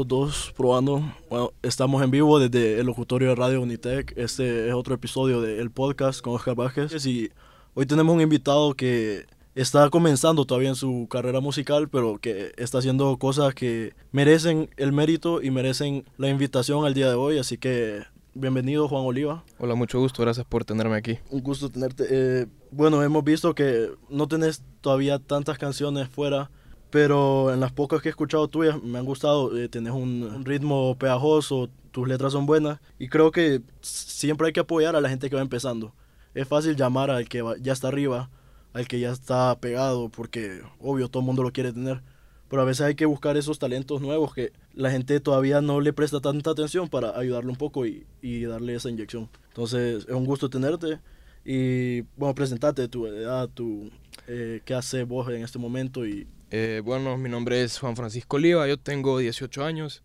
Dos, dos, probando. Bueno, estamos en vivo desde el locutorio de Radio Unitec. Este es otro episodio del podcast con Oscar Vázquez. Y hoy tenemos un invitado que está comenzando todavía en su carrera musical, pero que está haciendo cosas que merecen el mérito y merecen la invitación al día de hoy. Así que bienvenido Juan Oliva. Hola, mucho gusto, gracias por tenerme aquí. Un gusto tenerte. Eh, bueno, hemos visto que no tenés todavía tantas canciones fuera pero en las pocas que he escuchado tuyas me han gustado. Eh, tenés un ritmo pegajoso, tus letras son buenas y creo que siempre hay que apoyar a la gente que va empezando. Es fácil llamar al que ya está arriba, al que ya está pegado, porque obvio todo el mundo lo quiere tener. Pero a veces hay que buscar esos talentos nuevos que la gente todavía no le presta tanta atención para ayudarle un poco y, y darle esa inyección. Entonces es un gusto tenerte y bueno, presentate tu edad, tu, eh, qué haces vos en este momento y eh, bueno, mi nombre es Juan Francisco Oliva, yo tengo 18 años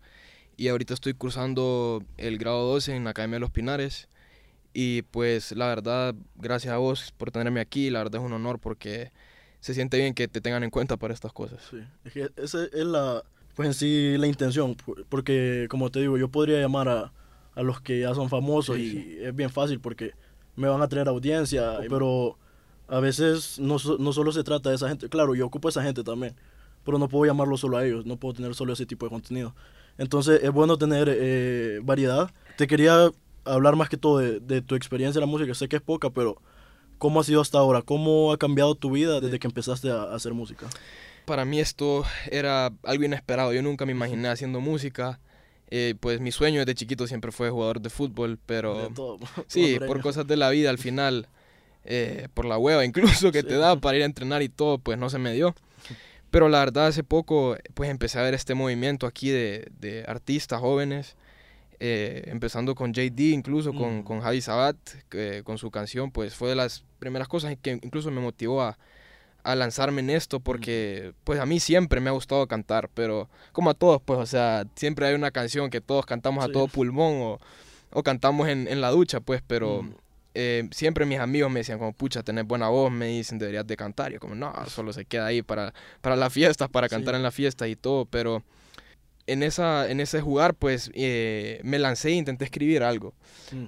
y ahorita estoy cursando el grado 12 en la Academia de los Pinares. Y pues la verdad, gracias a vos por tenerme aquí, la verdad es un honor porque se siente bien que te tengan en cuenta para estas cosas. Sí, es que esa es la, pues en sí la intención, porque como te digo, yo podría llamar a, a los que ya son famosos y es bien fácil porque me van a traer audiencia, pero a veces no, no solo se trata de esa gente, claro, yo ocupo a esa gente también, pero no puedo llamarlo solo a ellos, no puedo tener solo ese tipo de contenido. Entonces es bueno tener eh, variedad. Te quería hablar más que todo de, tu experiencia en la música, sé que es poca, pero ¿cómo ha sido hasta ahora? ¿Cómo ha cambiado tu vida desde que empezaste a, hacer música? Para mí esto era algo inesperado, yo nunca me imaginé haciendo música. Eh, pues mi sueño desde chiquito siempre fue jugador de fútbol, pero sí, por cosas de la vida al final eh, por la hueva incluso que te da para ir a entrenar y todo, pues no se me dio. Pero la verdad hace poco pues empecé a ver este movimiento aquí de, de artistas jóvenes, eh, empezando con JD, incluso con, mm. con Javi Sabat, que, con su canción, pues fue de las primeras cosas que incluso me motivó a, a lanzarme en esto porque pues a mí siempre me ha gustado cantar, pero como a todos, pues o sea, siempre hay una canción que todos cantamos a todo pulmón o, o cantamos en, en, la ducha, pues, pero mm. Eh, siempre mis amigos me decían como, pucha, tenés buena voz, me dicen, deberías de cantar. Yo como, no, solo se queda ahí para, para las fiestas, para cantar en la fiesta y todo, pero en, esa, en ese jugar, pues, eh, me lancé e intenté escribir algo.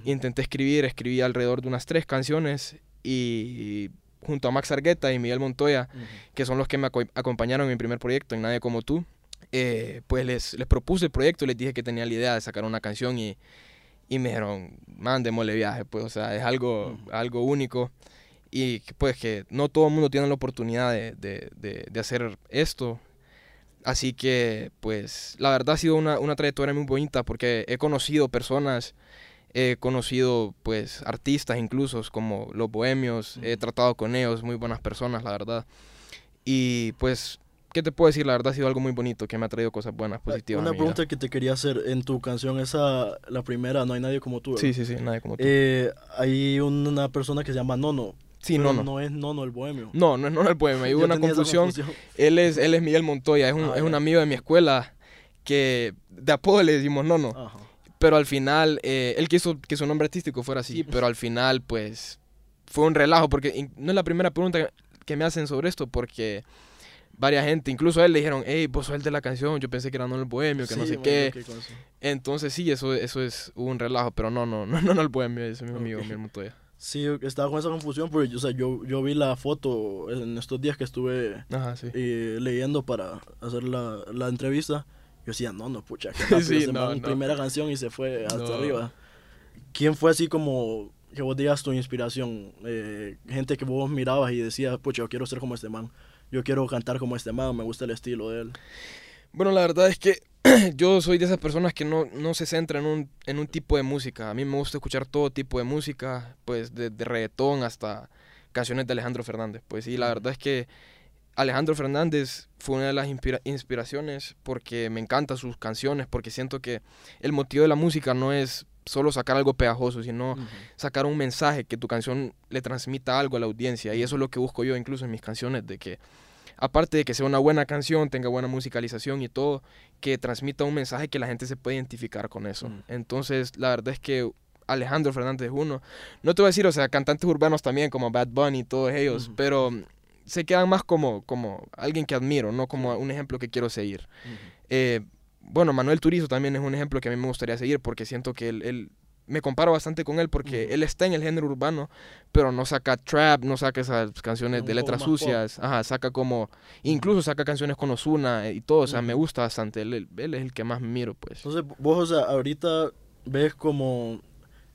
Intenté escribir, escribí alrededor de unas tres canciones y, junto a Max Argueta y Miguel Montoya, que son los que me acompañaron en mi primer proyecto, en Nadie Como Tú, eh, pues les, les propuse el proyecto, les dije que tenía la idea de sacar una canción y y me dijeron, mándemosle viaje, pues, o sea, es algo, algo único. Y pues que no todo el mundo tiene la oportunidad de, de, de, hacer esto. Así que, pues, la verdad ha sido una, una trayectoria muy bonita porque he conocido personas, he conocido, pues, artistas incluso, como los bohemios, he tratado con ellos, muy buenas personas, la verdad. Y pues ¿qué te puedo decir? La verdad ha sido algo muy bonito, que me ha traído cosas buenas, positivas. Una pregunta que te quería hacer en tu canción, esa, la primera, No hay nadie como tú. Sí, sí, sí, nadie como tú. Eh, hay una persona que se llama Nono. Sí, Nono. No es Nono el bohemio. No, no es Nono el bohemio. Hay una confusión. Él es, él es Miguel Montoya, es un, ah, es un amigo de mi escuela que de apodo le decimos Nono. Pero al final, eh, él quiso que su nombre artístico fuera así, pero al final, pues, fue un relajo, porque no es la primera pregunta que me hacen sobre esto, porque varias gente, incluso a él le dijeron, hey, vos sos el de la canción, yo pensé que era no el bohemio, que no sé qué. Entonces sí, eso, eso es un relajo, pero no, no, no, no, el bohemio, es mi amigo, mi Montoya. Sí, estaba con esa confusión porque o sea, yo, yo vi la foto en estos días que estuve eh, leyendo para hacer la, la, entrevista. Yo decía, no, no, pucha, que sí, no, primera canción y se fue hasta arriba. ¿Quién fue así como que vos digas tu inspiración? Eh, gente que vos mirabas y decías, pucha, yo quiero ser como este man yo quiero cantar como este man, me gusta el estilo de él. Bueno, la verdad es que yo soy de esas personas que no, no se centran en un, en un, tipo de música. A mí me gusta escuchar todo tipo de música, pues de, reggaetón hasta canciones de Alejandro Fernández. Pues sí, la verdad es que Alejandro Fernández fue una de las inspiraciones porque me encantan sus canciones, porque siento que el motivo de la música no es solo sacar algo pegajoso, sino sacar un mensaje que tu canción le transmita algo a la audiencia. Y eso es lo que busco yo incluso en mis canciones, de que aparte de que sea una buena canción, tenga buena musicalización y todo, que transmita un mensaje que la gente se puede identificar con eso. Entonces, la verdad es que Alejandro Fernández es uno. No te voy a decir, o sea, cantantes urbanos también, como Bad Bunny y todos ellos, pero se quedan más como, como alguien que admiro, no como un ejemplo que quiero seguir. Eh, bueno, Manuel Turizo también es un ejemplo que a mí me gustaría seguir porque siento que él, me comparo bastante con él porque él está en el género urbano, pero no saca trap, no saca esas canciones de letras sucias, ajá, saca como, incluso saca canciones con Ozuna y todo, o sea, me gusta bastante, él, él, es el que más miro, pues. Entonces, vos, o sea, ahorita ves como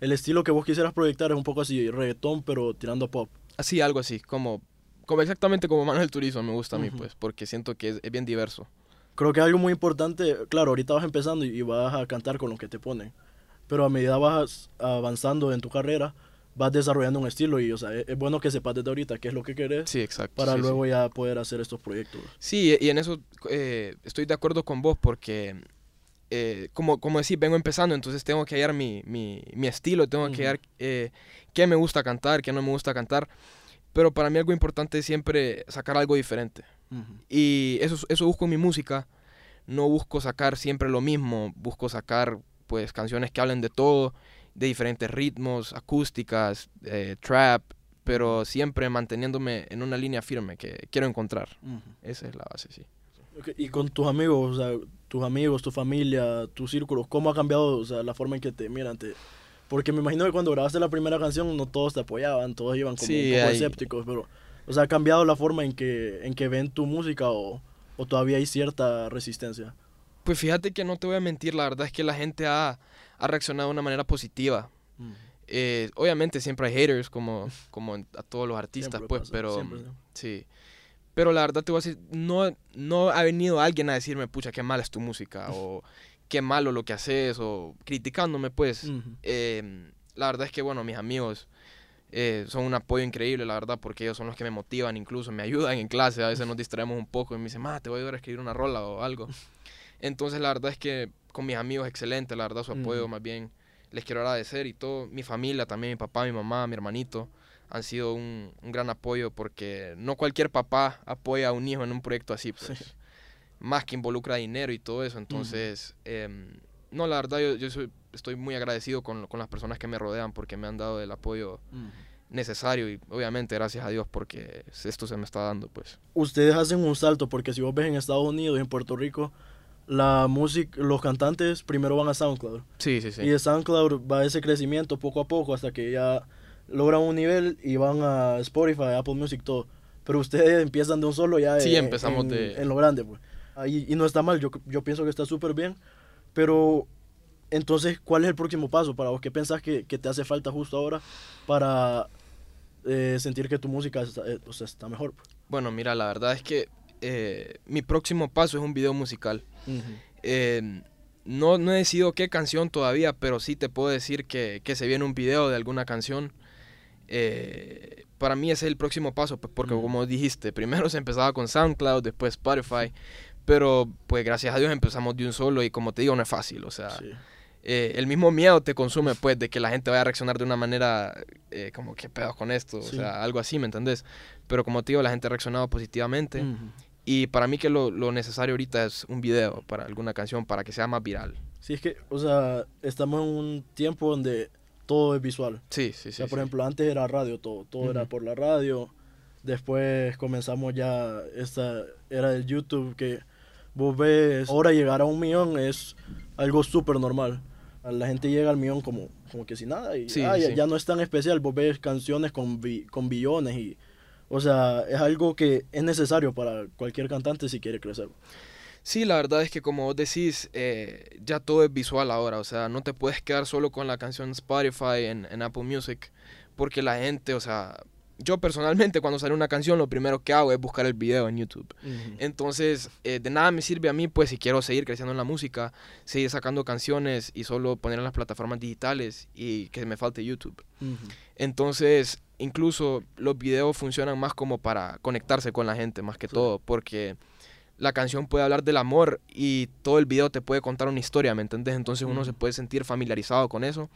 el estilo que vos quisieras proyectar es un poco así, reggaetón, pero tirando pop. Así, algo así, como, como exactamente como Manuel Turizo me gusta a mí, pues, porque siento que es bien diverso creo que algo muy importante, claro, ahorita vas empezando y, vas a cantar con lo que te ponen, pero a medida vas avanzando en tu carrera, vas desarrollando un estilo y, o sea, es, bueno que sepas desde ahorita qué es lo que querés. Sí, exacto. Para luego ya poder hacer estos proyectos. Sí, y en eso eh, estoy de acuerdo con vos porque, eh, como, como decís, vengo empezando, entonces tengo que hallar mi, mi, mi estilo, tengo que hallar eh, qué me gusta cantar, qué no me gusta cantar. Pero para mí algo importante es siempre sacar algo diferente. Y eso, eso busco en mi música. No busco sacar siempre lo mismo. Busco sacar pues canciones que hablen de todo, de diferentes ritmos, acústicas, eh, trap, pero siempre manteniéndome en una línea firme que quiero encontrar. Esa es la base, sí. Y con tus amigos, o sea, tus amigos, tu familia, tus círculos, ¿cómo ha cambiado o sea, la forma en que te miran? Te, porque me imagino que cuando grabaste la primera canción no todos te apoyaban, todos iban como un poco escépticos, pero o sea, ¿ha cambiado la forma en que, en que ven tu música o, o todavía hay cierta resistencia? Pues fíjate que no te voy a mentir, la verdad es que la gente ha, ha reaccionado de una manera positiva. Mm. Eh, obviamente siempre hay haters como, como a todos los artistas, pues, pero sí. Pero la verdad te voy a decir, no, no ha venido alguien a decirme, pucha, qué mala es tu música, o qué malo lo que haces, o criticándome, pues. Em, la verdad es que, bueno, mis amigos eh, son un apoyo increíble, la verdad, porque ellos son los que me motivan, incluso me ayudan en clase, a veces nos distraemos un poco y me dicen, ma, te voy a ayudar a escribir una rola o algo. Entonces, la verdad es que con mis amigos, excelente, la verdad, su apoyo más bien, les quiero agradecer y todo, mi familia también, mi papá, mi mamá, mi hermanito, han sido un, gran apoyo porque no cualquier papá apoya a un hijo en un proyecto así, pues. Más que involucra dinero y todo eso, entonces... Em, no, la verdad, yo, yo estoy muy agradecido con, con, las personas que me rodean porque me han dado el apoyo necesario y obviamente gracias a Dios porque esto se me está dando, pues. Ustedes hacen un salto porque si vos ves en Estados Unidos y en Puerto Rico, la música, los cantantes primero van a SoundCloud. Sí, sí, sí. Y de SoundCloud va ese crecimiento poco a poco hasta que ya logran un nivel y van a Spotify, Apple Music, todo. Pero ustedes empiezan de un solo ya sí, empezamos de... en lo grande, pues. Ahí, y no está mal, yo, yo pienso que está súper bien pero entonces, ¿cuál es el próximo paso para vos? ¿Qué pensás que, que te hace falta justo ahora para eh, sentir que tu música está, eh, está mejor? Bueno, mira, la verdad es que eh, mi próximo paso es un video musical. no, no he decidido qué canción todavía, pero sí te puedo decir que, que se viene un video de alguna canción. para mí ese es el próximo paso, pues, porque como dijiste, primero se empezaba con SoundCloud, después Spotify, pero pues gracias a Dios empezamos de un solo y como te digo, no es fácil. O sea, eh, el mismo miedo te consume pues de que la gente vaya a reaccionar de una manera eh, como que pedos con esto. O sea, algo así, ¿me entendés? Pero como te digo, la gente ha reaccionado positivamente. Y para mí que lo, lo, necesario ahorita es un video para alguna canción para que sea más viral. Sí, es que, o sea, estamos en un tiempo donde todo es visual. Sí, sí, sí. O sea, por sí. ejemplo, antes era radio todo, todo era por la radio. Después comenzamos ya esta era del YouTube que Vos ves, ahora llegar a un millón es algo súper normal. La gente llega al millón como, como que sin nada y ah, ya, no es tan especial. Vos ves canciones con, con billones y... O sea, es algo que es necesario para cualquier cantante si quiere crecer. Sí, la verdad es que como vos decís, eh, ya todo es visual ahora. O sea, no te puedes quedar solo con la canción Spotify en, en Apple Music. Porque la gente, o sea, yo personalmente cuando sale una canción lo primero que hago es buscar el video en YouTube. Entonces, eh, de nada me sirve a mí, pues si quiero seguir creciendo en la música, seguir sacando canciones y solo poner en las plataformas digitales y que me falte YouTube. Entonces, incluso los videos funcionan más como para conectarse con la gente, más que todo, porque la canción puede hablar del amor y todo el video te puede contar una historia, ¿me entiendes? Entonces uno se puede sentir familiarizado con eso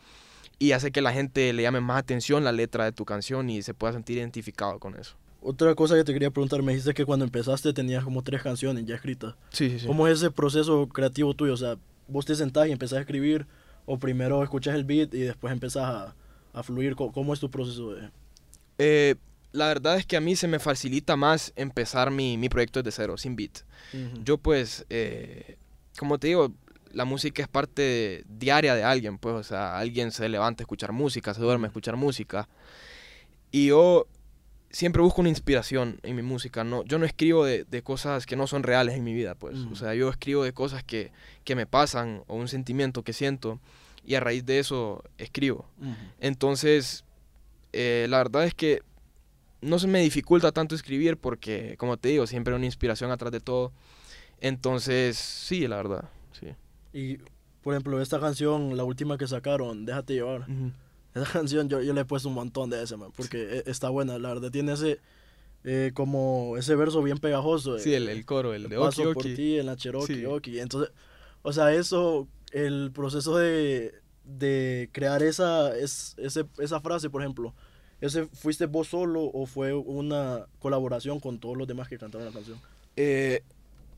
y hace que la gente le llame más atención la letra de tu canción y se pueda sentir identificado con eso. Otra cosa que te quería preguntar, me dijiste que cuando empezaste tenías como tres canciones ya escritas. Sí, sí, sí. ¿Cómo es ese proceso creativo tuyo? O sea, vos te sentás y empezás a escribir, o primero escuchas el beat y después empezás a, a fluir. ¿Cómo, es tu proceso de...? Eh, la verdad es que a mí se me facilita más empezar mi, mi proyecto desde cero, sin beat. Yo pues, eh, como te digo, la música es parte diaria de alguien, pues, o sea, alguien se levanta a escuchar música, se duerme a escuchar música. Y yo siempre busco una inspiración en mi música. No, yo no escribo de, cosas que no son reales en mi vida, pues. O sea, yo escribo de cosas que, me pasan o un sentimiento que siento y a raíz de eso escribo. Entonces, eh, la verdad es que no se me dificulta tanto escribir porque, como te digo, siempre hay una inspiración atrás de todo. Entonces, sí, la verdad. Y, por ejemplo, esta canción, la última que sacaron, Déjate llevar. Esa canción yo, yo le he puesto un montón de ese, porque e, está buena, la verdad. Tiene ese, eh, como ese verso bien pegajoso. Sí, el, el coro, el de Paso por ti en la Cherokee, Entonces, o sea, eso, el proceso de, de crear esa, es, ese, esa frase, por ejemplo, ¿ese fuiste vos solo o fue una colaboración con todos los demás que cantaron la canción? Eh,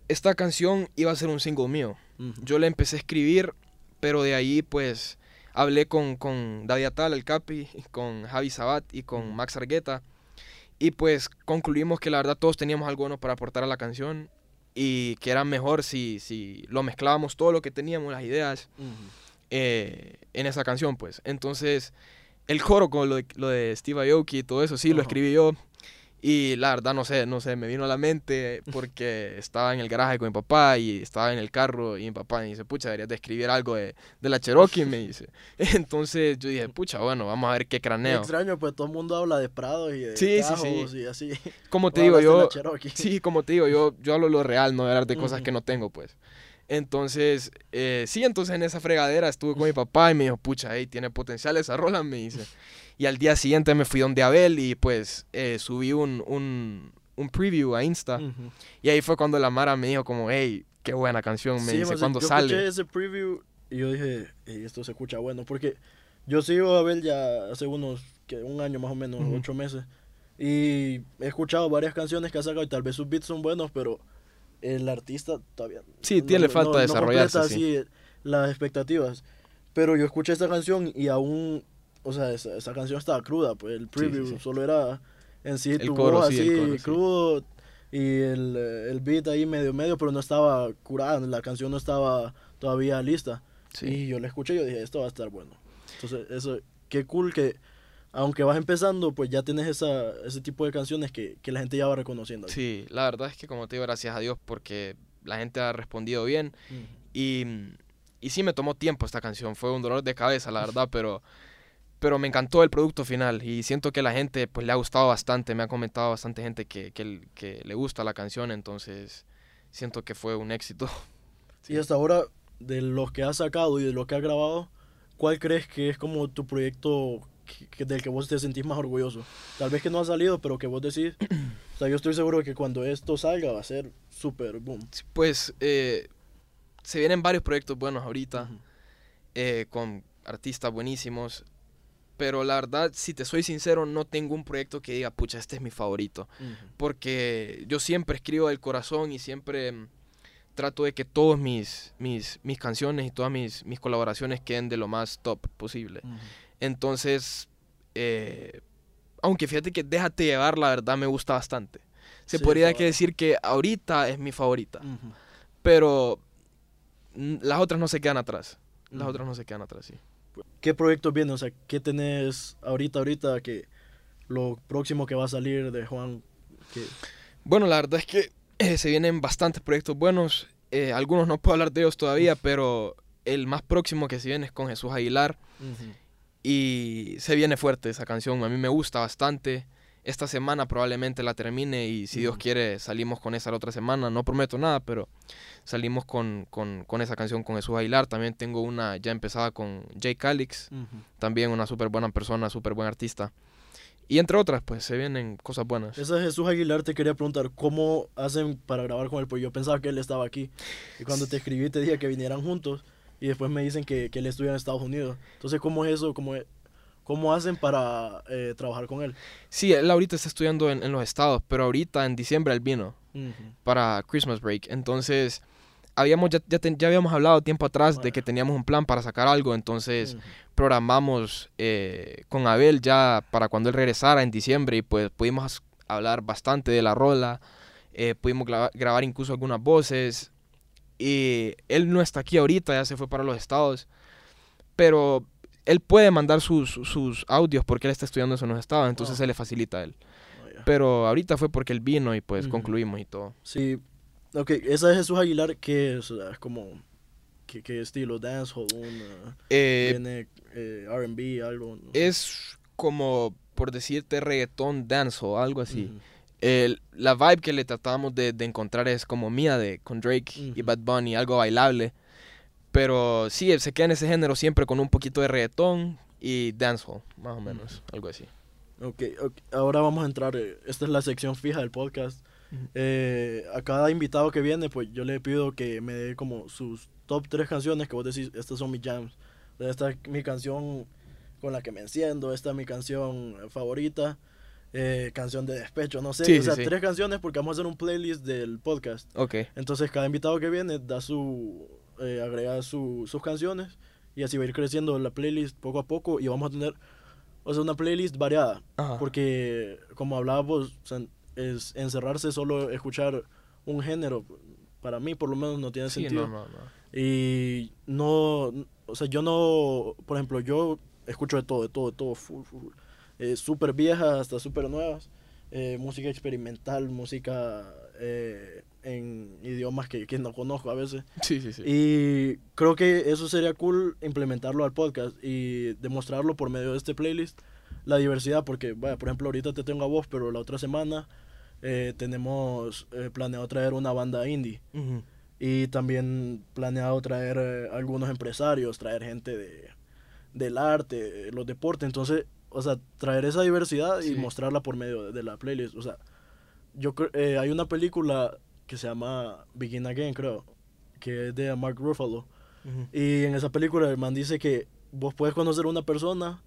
esta canción iba a ser un single mío. Yo la empecé a escribir, pero de ahí pues hablé con, con David Atal, el Capi, con Javi Sabat y con Max Argueta. Y pues concluimos que la verdad todos teníamos algo bueno para aportar a la canción y que era mejor si, si lo mezclábamos todo lo que teníamos, las ideas, eh, en esa canción, pues. Entonces, el coro con lo de, lo de Steve Aoki y todo eso, sí, lo escribí yo. Y la verdad, no sé, no sé, me vino a la mente porque estaba en el garaje con mi papá y estaba en el carro y mi papá me dice, pucha, deberías de escribir algo de, de la Cherokee, me dice. Entonces yo dije, pucha, bueno, vamos a ver qué craneo. extraño, pues todo el mundo habla de Prado y de sí, sí, sí. y así. Como te digo, yo... Sí, como te digo, yo, yo hablo lo real, no de hablar de cosas que no tengo, pues. Entonces, eh, sí, entonces en esa fregadera estuve con mi papá y me dijo, pucha, hey, tiene potencial esa rola, me dice. Y al día siguiente me fui donde Abel y pues eh, subí un, un, un, preview a Insta. Y ahí fue cuando la Mara me dijo como, hey, qué buena canción, me dice, ¿cuándo sale? Yo escuché ese preview y yo dije, hey, esto se escucha bueno, porque yo sigo a Abel ya hace unos, que un año más o menos, ocho meses. Y he escuchado varias canciones que ha sacado y tal vez sus beats son buenos, pero el artista todavía... Sí, tiene falta de desarrollarse. así las expectativas. Pero yo escuché esta canción y aún o sea, esa, esa, canción estaba cruda, pues el preview solo era en sí tu voz así crudo y el, el, beat ahí medio medio, pero no estaba curada, la canción no estaba todavía lista. Y yo la escuché y yo dije, esto va a estar bueno. Entonces, eso, qué cool que aunque vas empezando, pues ya tienes esa, ese tipo de canciones que, que la gente ya va reconociendo. Sí, la verdad es que como te digo, gracias a Dios porque la gente ha respondido bien y, y sí me tomó tiempo esta canción, fue un dolor de cabeza, la verdad, pero pero me encantó el producto final y siento que la gente pues le ha gustado bastante, me ha comentado bastante gente que, que, que le gusta la canción, entonces siento que fue un éxito. Y hasta ahora, de los que has sacado y de lo que has grabado, ¿cuál crees que es como tu proyecto del que vos te sentís más orgulloso? Tal vez que no ha salido, pero que vos decís, o sea, yo estoy seguro de que cuando esto salga va a ser súper boom. Pues eh, se vienen varios proyectos buenos ahorita, eh, con artistas buenísimos pero la verdad, si te soy sincero, no tengo un proyecto que diga, pucha, este es mi favorito. Porque yo siempre escribo del corazón y siempre mm, trato de que todas mis, mis, mis canciones y todas mis, mis colaboraciones queden de lo más top posible. Entonces, eh, aunque fíjate que Déjate llevar, la verdad me gusta bastante. Se podría que decir que ahorita es mi favorita. Pero mm, las otras no se quedan atrás. Las otras no se quedan atrás, sí. ¿Qué proyectos vienen? O sea, ¿qué tenés ahorita, ahorita que lo próximo que va a salir de Juan? Bueno, la verdad es que eh, se vienen bastantes proyectos buenos. Eh, algunos no puedo hablar de ellos todavía, pero el más próximo que se viene es con Jesús Aguilar. Y se viene fuerte esa canción. A mí me gusta bastante. Esta semana probablemente la termine y si Dios quiere salimos con esa la otra semana. No prometo nada, pero salimos con, con, con, esa canción con Jesús Aguilar. También tengo una ya empezada con Jay Calix, también una súper buena persona, súper buen artista. Y entre otras, pues se vienen cosas buenas. Esa Jesús Aguilar te quería preguntar, ¿cómo hacen para grabar con él? Pues yo pensaba que él estaba aquí. Y cuando te escribí te dije que vinieran juntos. Y después me dicen que, que él estudia en Estados Unidos. Entonces, ¿cómo es eso? ¿Cómo, cómo hacen para eh, trabajar con él? Sí, él ahorita está estudiando en, en los estados, pero ahorita en diciembre él vino para Christmas Break. Entonces, habíamos, ya, ya, habíamos hablado tiempo atrás de que teníamos un plan para sacar algo, entonces programamos eh, con Abel ya para cuando él regresara en diciembre y pues pudimos hablar bastante de la rola, eh, pudimos grabar incluso algunas voces Y él no está aquí ahorita, ya se fue para los estados. Pero él puede mandar sus, sus audios porque él está estudiando eso en los estados, entonces se le facilita a él. Oh, Pero ahorita fue porque él vino y pues concluimos y todo. Sí, ok, esa es Jesús Aguilar, que es, es como, ¿qué, estilo? ¿Dancehall? Eh, ¿Tiene eh, RB, algo? Es como, por decirte, reggaetón, dancehall, algo así. el, la vibe que le tratamos de, de, encontrar es como mía de, con Drake y Bad Bunny, algo bailable. Pero sí, se queda en ese género siempre con un poquito de reggaetón y dancehall, más o menos, algo así. ok, ahora vamos a entrar, eh, esta es la sección fija del podcast. Eh, a cada invitado que viene, pues yo le pido que me dé como sus top tres canciones que vos decís, estas son mis jams. Esta es mi canción con la que me enciendo, esta es mi canción favorita, eh, canción de despecho, no sé, o sea, tres canciones porque vamos a hacer un playlist del podcast. Ok. Entonces cada invitado que viene da su eh, agregar sus canciones y así va a ir creciendo la playlist poco a poco y vamos a tener, o sea, una playlist variada. Porque, como hablábamos, es encerrarse solo escuchar un género, para mí por lo menos no tiene sentido. Y no, o sea, yo no, por ejemplo, yo escucho de todo, de todo, de todo, full, full. Eh, súper viejas hasta súper nuevas. Eh, música experimental, música eh, en idiomas que, que, no conozco a veces. Sí, sí, sí. Y creo que eso sería cool implementarlo al podcast y demostrarlo por medio de este playlist, la diversidad, porque, vaya, por ejemplo, ahorita te tengo a vos, pero la otra semana eh, tenemos eh, planeado traer una banda indie. Y también planeado traer eh, algunos empresarios, traer gente de, del arte, los deportes. Entonces, o sea, traer esa diversidad y mostrarla por medio de, de, la playlist. O sea, yo hay una película que se llama Begin Again, creo, que es de Mark Ruffalo. Y en esa película el man dice que vos puedes conocer a una persona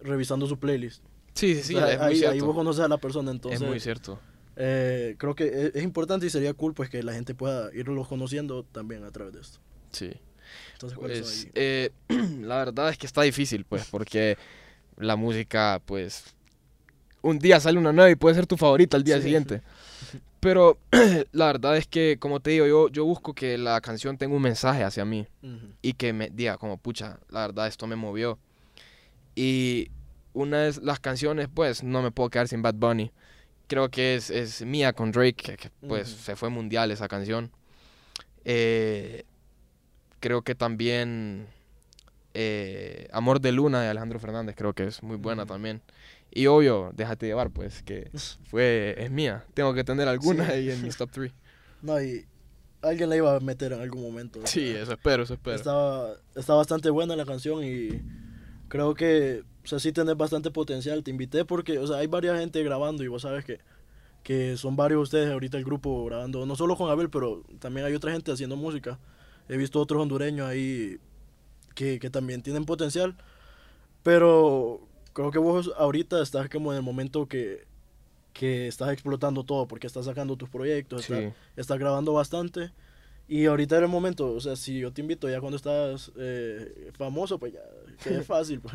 revisando su playlist. Sí, sí, sí. ahí, vos conoces a la persona, entonces. Es muy cierto. Eh, creo que es, importante y sería cool pues que la gente pueda irlo conociendo también a través de esto. Sí. Entonces, pues, eh, la verdad es que está difícil, pues, porque la música, pues, un día sale una nueva y puede ser tu favorita al día siguiente. Pero la verdad es que, como te digo, yo, yo busco que la canción tenga un mensaje hacia mí y que me diga como, pucha, la verdad esto me movió. Y una de las canciones, pues, no me puedo quedar sin Bad Bunny. Creo que es, es Mía con Drake, que, pues se fue mundial esa canción. Eh, creo que también eh, Amor de Luna de Alejandro Fernández, creo que es muy buena también. Y obvio, déjate llevar, pues, que fue, es mía. Tengo que tener alguna ahí en mis top 3. No, y alguien la iba a meter en algún momento. Sí, eso espero, eso espero. Estaba, está bastante buena la canción y creo que, o sea, sí tenés bastante potencial. Te invité porque, o sea, hay varias gente grabando y vos sabes que, que son varios ustedes ahorita el grupo grabando, no solo con Abel, pero también hay otra gente haciendo música. He visto otros hondureños ahí que, que también tienen potencial, pero creo que vos ahorita estás como en el momento que, que estás explotando todo porque estás sacando tus proyectos, estás, grabando bastante. Y ahorita era el momento, o sea, si yo te invito ya cuando estás eh, famoso, pues ya, es fácil. Pues.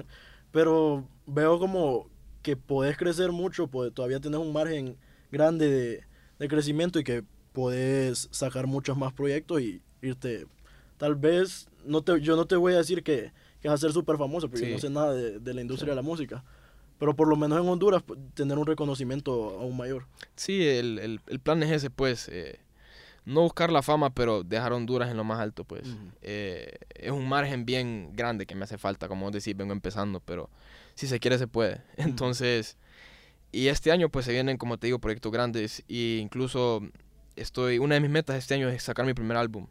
Pero veo como que podés crecer mucho, pues, todavía tienes un margen grande de, de crecimiento y que podés sacar muchos más proyectos y irte. Tal vez, no te, yo no te voy a decir que, que vas a ser súper famoso, porque yo no sé nada de, la industria de la música. Pero por lo menos en Honduras pues, tener un reconocimiento aún mayor. Sí, el, plan es ese, pues. Eh, no buscar la fama, pero dejar Honduras en lo más alto, pues. Eh, es un margen bien grande que me hace falta, como decís, vengo empezando, pero si se quiere se puede. Entonces, y este año pues se vienen, como te digo, proyectos grandes e incluso estoy, una de mis metas este año es sacar mi primer álbum.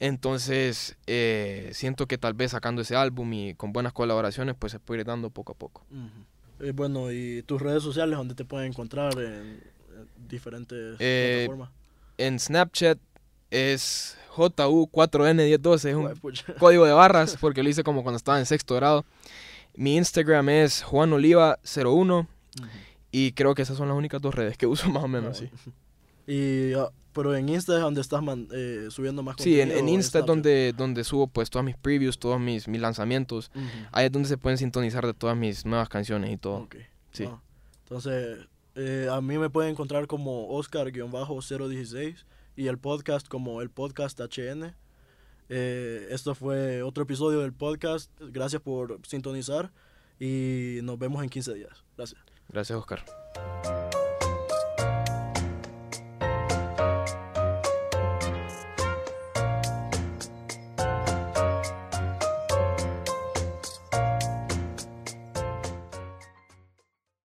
Entonces, eh, siento que tal vez sacando ese álbum y con buenas colaboraciones, pues se puede ir dando poco a poco. Eh, bueno, ¿y tus redes sociales dónde te pueden encontrar en, diferentes eh, plataformas? En Snapchat es JU4N1012, es un código de barras, porque lo hice como cuando estaba en sexto grado. Mi Instagram es JuanOliva01 y creo que esas son las únicas dos redes que uso más o menos, sí. Y ah, pero en Insta es donde estás eh, subiendo más contenido. Sí, en, Insta es donde, donde subo pues todas mis previews, todos mis, mis lanzamientos. Ahí es donde se pueden sintonizar de todas mis nuevas canciones y todo. Sí. Ah, entonces, eh, a mí me pueden encontrar como Oscar-016 y el podcast como el podcast HN. Eh, esto fue otro episodio del podcast. Gracias por sintonizar y nos vemos en 15 días. Gracias. Gracias, Oscar.